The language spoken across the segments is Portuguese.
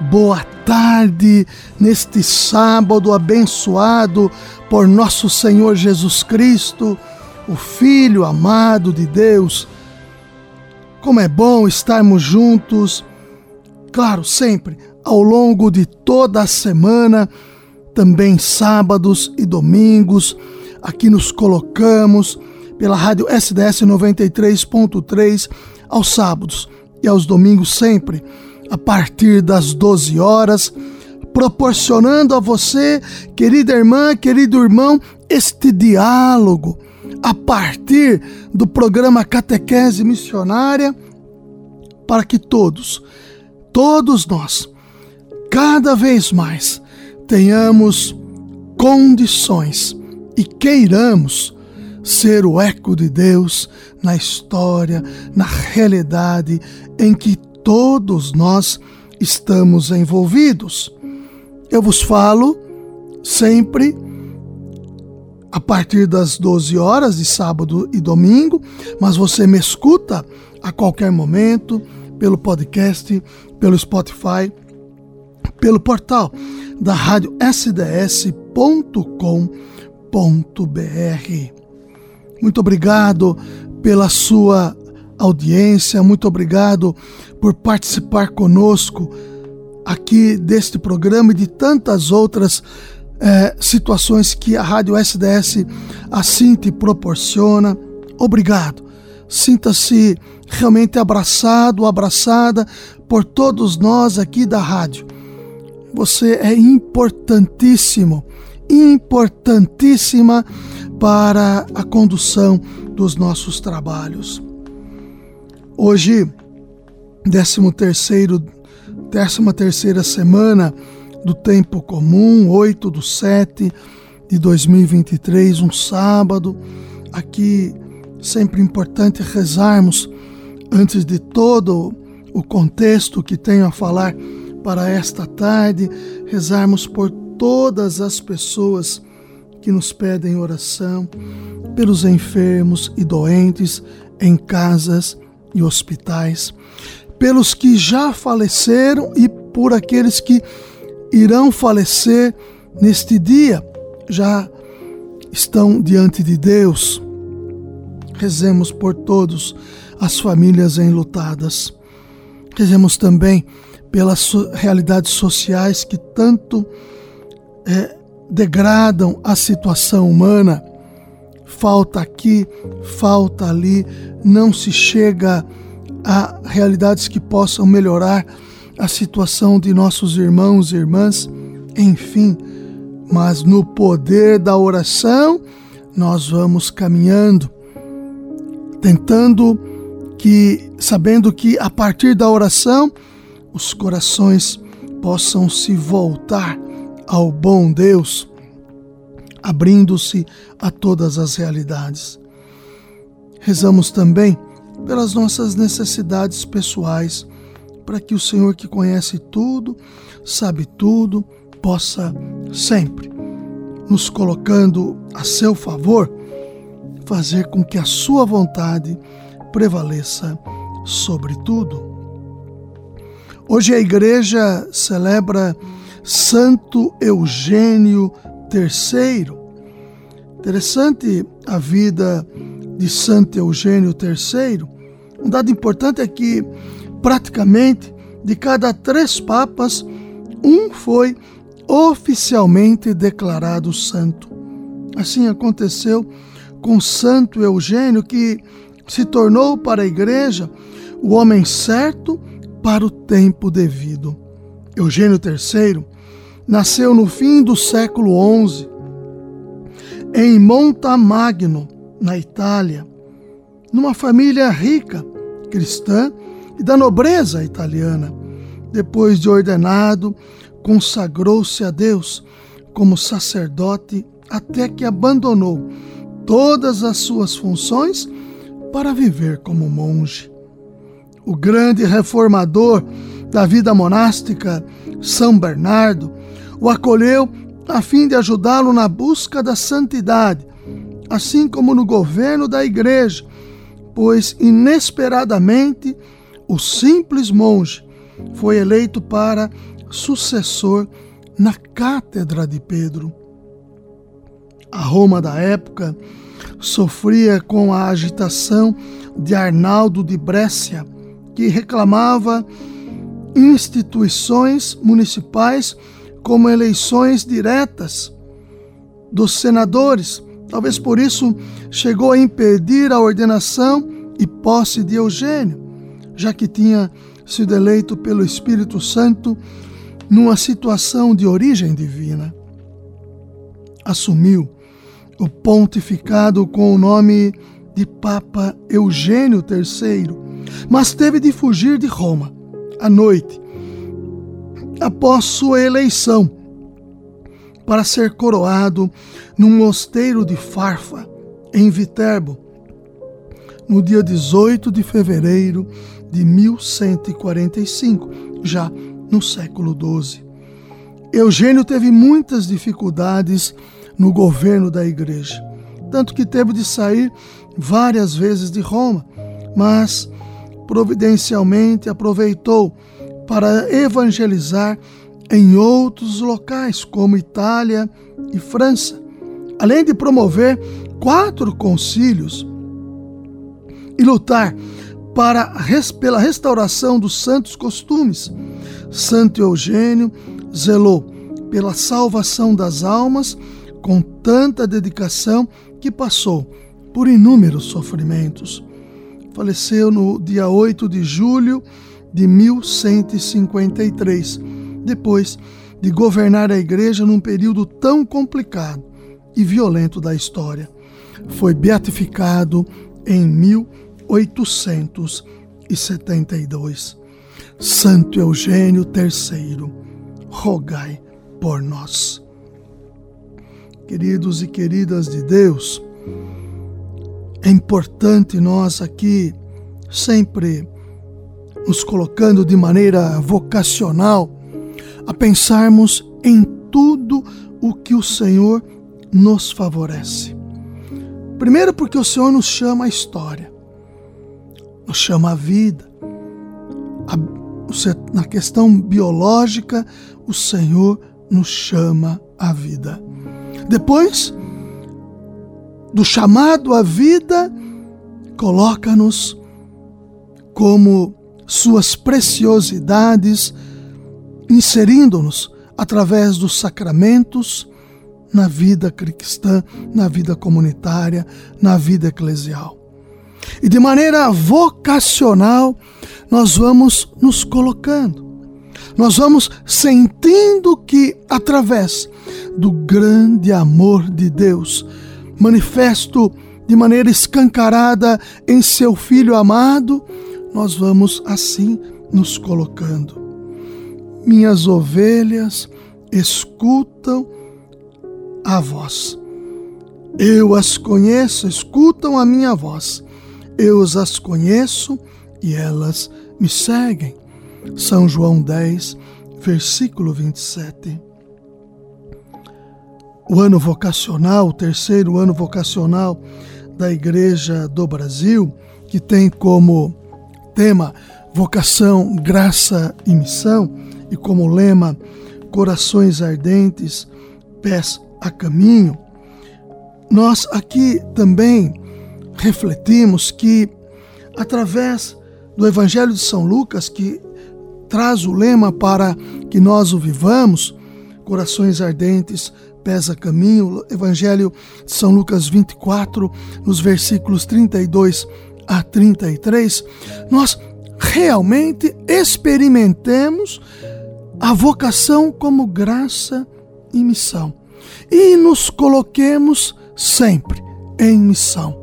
Boa tarde neste sábado abençoado por nosso Senhor Jesus Cristo, o Filho amado de Deus. Como é bom estarmos juntos, claro, sempre, ao longo de toda a semana, também sábados e domingos, aqui nos colocamos pela rádio SDS 93.3 aos sábados e aos domingos sempre a partir das 12 horas, proporcionando a você, querida irmã, querido irmão, este diálogo a partir do programa Catequese Missionária, para que todos, todos nós, cada vez mais, tenhamos condições e queiramos ser o eco de Deus na história, na realidade em que todos nós estamos envolvidos. Eu vos falo sempre a partir das 12 horas de sábado e domingo, mas você me escuta a qualquer momento pelo podcast, pelo Spotify, pelo portal da rádio sds.com.br. Muito obrigado pela sua audiência, muito obrigado por participar conosco aqui deste programa e de tantas outras é, situações que a Rádio SDS assim te proporciona. Obrigado. Sinta-se realmente abraçado, abraçada por todos nós aqui da rádio. Você é importantíssimo, importantíssima para a condução dos nossos trabalhos. Hoje, 13 terceiro, décima terceira semana do tempo comum, 8 do 7 de 2023, um sábado. Aqui sempre importante rezarmos antes de todo o contexto que tenho a falar para esta tarde, rezarmos por todas as pessoas que nos pedem oração, pelos enfermos e doentes em casas e hospitais, pelos que já faleceram e por aqueles que irão falecer neste dia, já estão diante de Deus. Rezemos por todos as famílias enlutadas. Rezemos também pelas realidades sociais que tanto é, degradam a situação humana falta aqui, falta ali, não se chega a realidades que possam melhorar a situação de nossos irmãos e irmãs, enfim, mas no poder da oração nós vamos caminhando, tentando que, sabendo que a partir da oração os corações possam se voltar ao bom Deus abrindo-se a todas as realidades. Rezamos também pelas nossas necessidades pessoais, para que o Senhor, que conhece tudo, sabe tudo, possa sempre, nos colocando a seu favor, fazer com que a sua vontade prevaleça sobre tudo. Hoje a igreja celebra Santo Eugênio III. Interessante a vida de Santo Eugênio III. Um dado importante é que, praticamente, de cada três papas, um foi oficialmente declarado santo. Assim aconteceu com Santo Eugênio, que se tornou para a igreja o homem certo para o tempo devido. Eugênio III nasceu no fim do século XI, em Montamagno, na Itália, numa família rica, cristã e da nobreza italiana. Depois de ordenado, consagrou-se a Deus como sacerdote até que abandonou todas as suas funções para viver como monge. O grande reformador da vida monástica, São Bernardo, o acolheu a fim de ajudá-lo na busca da santidade, assim como no governo da igreja, pois inesperadamente o simples monge foi eleito para sucessor na cátedra de Pedro. A Roma da época sofria com a agitação de Arnaldo de Brescia, que reclamava instituições municipais como eleições diretas dos senadores. Talvez por isso chegou a impedir a ordenação e posse de Eugênio, já que tinha sido eleito pelo Espírito Santo numa situação de origem divina. Assumiu o pontificado com o nome de Papa Eugênio III, mas teve de fugir de Roma à noite, após sua eleição, para ser coroado num mosteiro de Farfa, em Viterbo, no dia 18 de fevereiro de 1145, já no século XII. Eugênio teve muitas dificuldades no governo da igreja, tanto que teve de sair várias vezes de Roma, mas providencialmente aproveitou para evangelizar em outros locais, como Itália e França, além de promover quatro concílios e lutar para, pela restauração dos santos costumes. Santo Eugênio zelou pela salvação das almas com tanta dedicação que passou por inúmeros sofrimentos. Faleceu no dia 8 de julho de 1153, depois de governar a igreja num período tão complicado e violento da história. Foi beatificado em 1872. Santo Eugênio III, rogai por nós. Queridos e queridas de Deus, é importante nós aqui sempre nos colocando de maneira vocacional a pensarmos em tudo o que o Senhor nos favorece. Primeiro, porque o Senhor nos chama a história, nos chama a vida. Na questão biológica, o Senhor nos chama a vida. Depois, do chamado à vida, coloca-nos como suas preciosidades, inserindo-nos através dos sacramentos na vida cristã, na vida comunitária, na vida eclesial. E de maneira vocacional, nós vamos nos colocando, nós vamos sentindo que, através do grande amor de Deus, manifesto de maneira escancarada em seu Filho amado, nós vamos assim nos colocando. Minhas ovelhas escutam a voz. Eu as conheço, escutam a minha voz. Eu as conheço e elas me seguem. São João 10, versículo 27 o ano vocacional, o terceiro ano vocacional da Igreja do Brasil, que tem como tema vocação, graça e missão, e como lema corações ardentes, pés a caminho. Nós aqui também refletimos que, através do Evangelho de São Lucas, que traz o lema para que nós o vivamos, corações ardentes, pesa caminho, Evangelho de São Lucas 24, nos versículos 32 a 33, nós realmente experimentemos a vocação como graça e missão e nos coloquemos sempre em missão,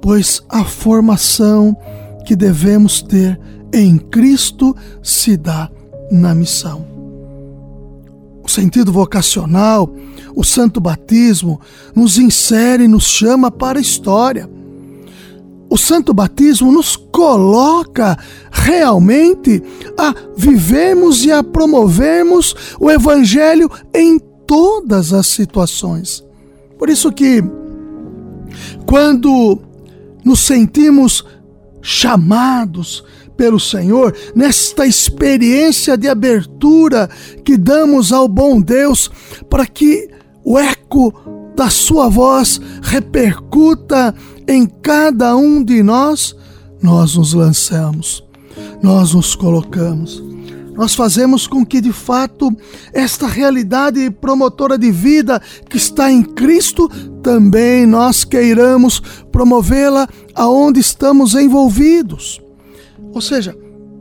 pois a formação que devemos ter em Cristo se dá na missão. O sentido vocacional, o santo batismo, nos insere, nos chama para a história. O santo batismo nos coloca realmente a vivermos e a promovermos o evangelho em todas as situações. Por isso que quando nos sentimos chamados pelo Senhor, nesta experiência de abertura que damos ao bom Deus, para que o eco da Sua voz repercuta em cada um de nós, nós nos lançamos, nós nos colocamos. Nós fazemos com que de fato esta realidade promotora de vida que está em Cristo também nós queiramos promovê-la aonde estamos envolvidos. Ou seja,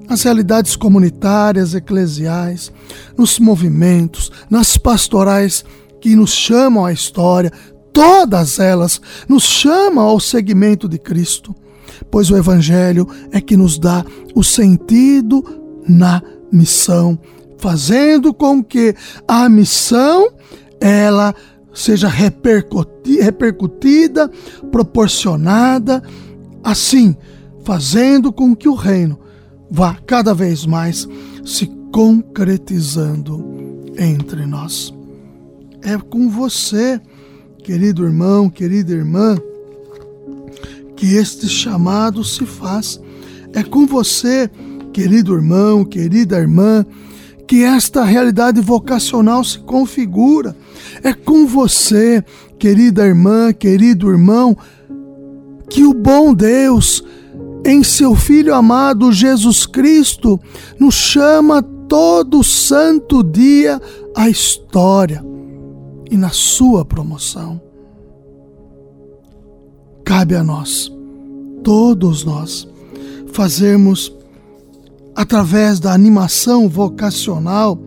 nas realidades comunitárias, eclesiais, nos movimentos, nas pastorais que nos chamam à história, todas elas nos chamam ao segmento de Cristo, pois o Evangelho é que nos dá o sentido na missão, fazendo com que a missão ela seja repercutida, proporcionada, assim, fazendo com que o reino vá cada vez mais se concretizando entre nós. É com você, querido irmão, querida irmã, que este chamado se faz. É com você, querido irmão, querida irmã, que esta realidade vocacional se configura. É com você, querida irmã, querido irmão, que o bom Deus, em seu Filho amado Jesus Cristo, nos chama todo santo dia à história e na sua promoção. Cabe a nós, todos nós, fazermos através da animação vocacional,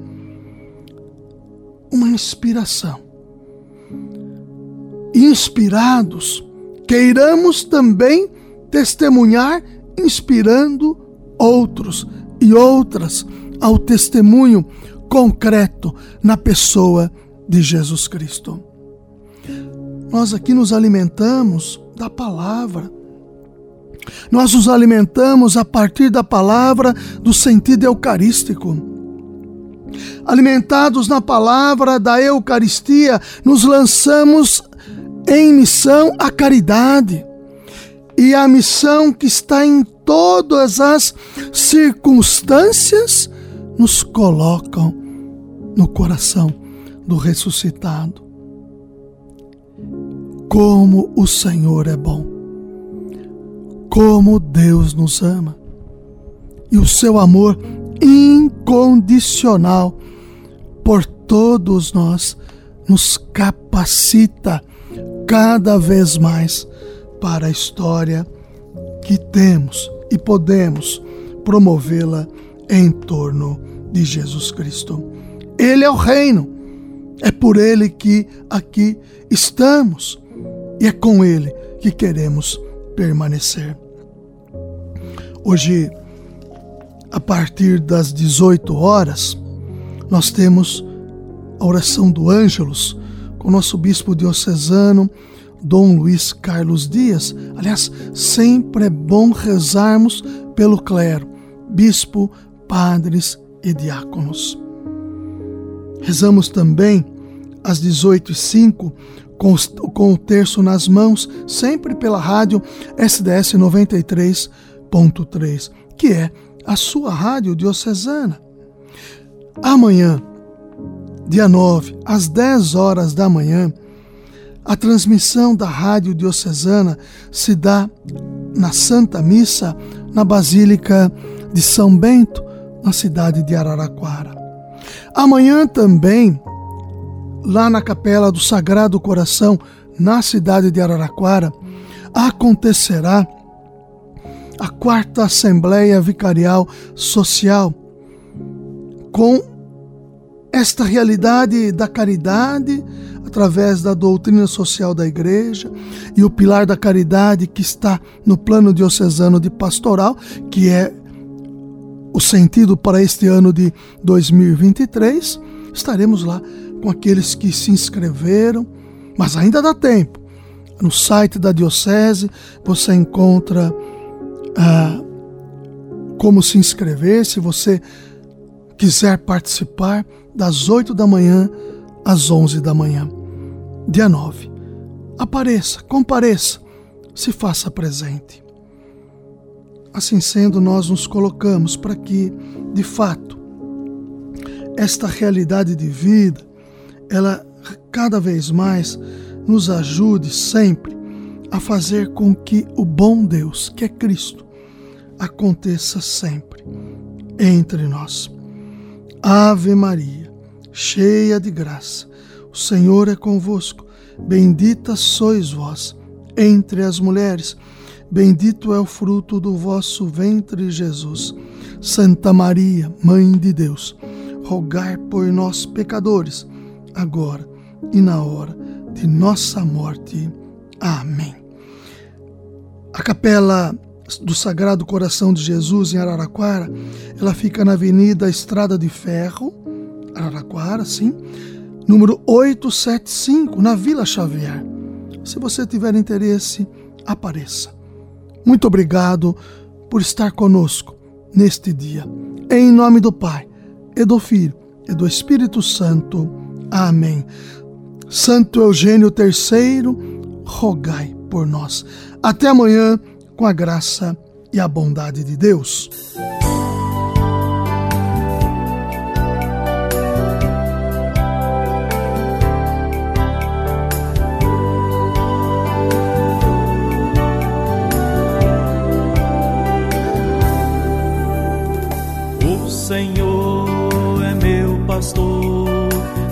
uma inspiração. Inspirados, queiramos também testemunhar, inspirando outros e outras ao testemunho concreto na pessoa Jesus Cristo. Nós aqui nos alimentamos da palavra nós nos alimentamos a partir da palavra do sentido eucarístico. Alimentados na palavra da Eucaristia, nos lançamos em missão à caridade. E a missão que está em todas as circunstâncias nos colocam no coração do ressuscitado. Como o Senhor é bom como Deus nos ama. E o seu amor incondicional por todos nós nos capacita cada vez mais para a história que temos e podemos promovê-la em torno de Jesus Cristo. Ele é o reino, é por ele que aqui estamos e é com ele que queremos permanecer. Hoje, a partir das 18 horas, nós temos a oração do Ângelus com nosso bispo diocesano, Dom Luiz Carlos Dias. Aliás, sempre é bom rezarmos pelo clero, bispo, padres e diáconos. Rezamos também às 18h05 com, com o terço nas mãos, sempre pela rádio SDS 93.3, que é a sua rádio diocesana. Amanhã, dia 9, às 10 horas da manhã, a transmissão da rádio diocesana se dá na Santa Missa, na Basílica de São Bento, na cidade de Araraquara. Amanhã também lá na capela do Sagrado Coração, na cidade de Araraquara, acontecerá a quarta Assembleia Vicarial Social. Com esta realidade da caridade através da doutrina social da igreja e o pilar da caridade que está no plano diocesano de pastoral, que é o sentido para este ano de 2023, estaremos lá com aqueles que se inscreveram, mas ainda dá tempo. No site da Diocese você encontra ah, como se inscrever, se você quiser participar, das 8 da manhã às 11 da manhã. Dia 9. Apareça, compareça, se faça presente. Assim sendo, nós nos colocamos para que, de fato, esta realidade de vida, ela cada vez mais nos ajude sempre a fazer com que o bom Deus, que é Cristo, aconteça sempre entre nós. Ave Maria, cheia de graça, o Senhor é convosco. Bendita sois vós entre as mulheres Bendito é o fruto do vosso ventre, Jesus. Santa Maria, Mãe de Deus, rogai por nós, pecadores, agora e na hora de nossa morte. Amém. A capela do Sagrado Coração de Jesus em Araraquara, ela fica na Avenida Estrada de Ferro, Araraquara, sim, número 875, na Vila Xavier. Se você tiver interesse, apareça. Muito obrigado por estar conosco neste dia. Em nome do Pai, e do Filho, e do Espírito Santo. Amém. Santo Eugênio III, rogai por nós. Até amanhã, com a graça e a bondade de Deus.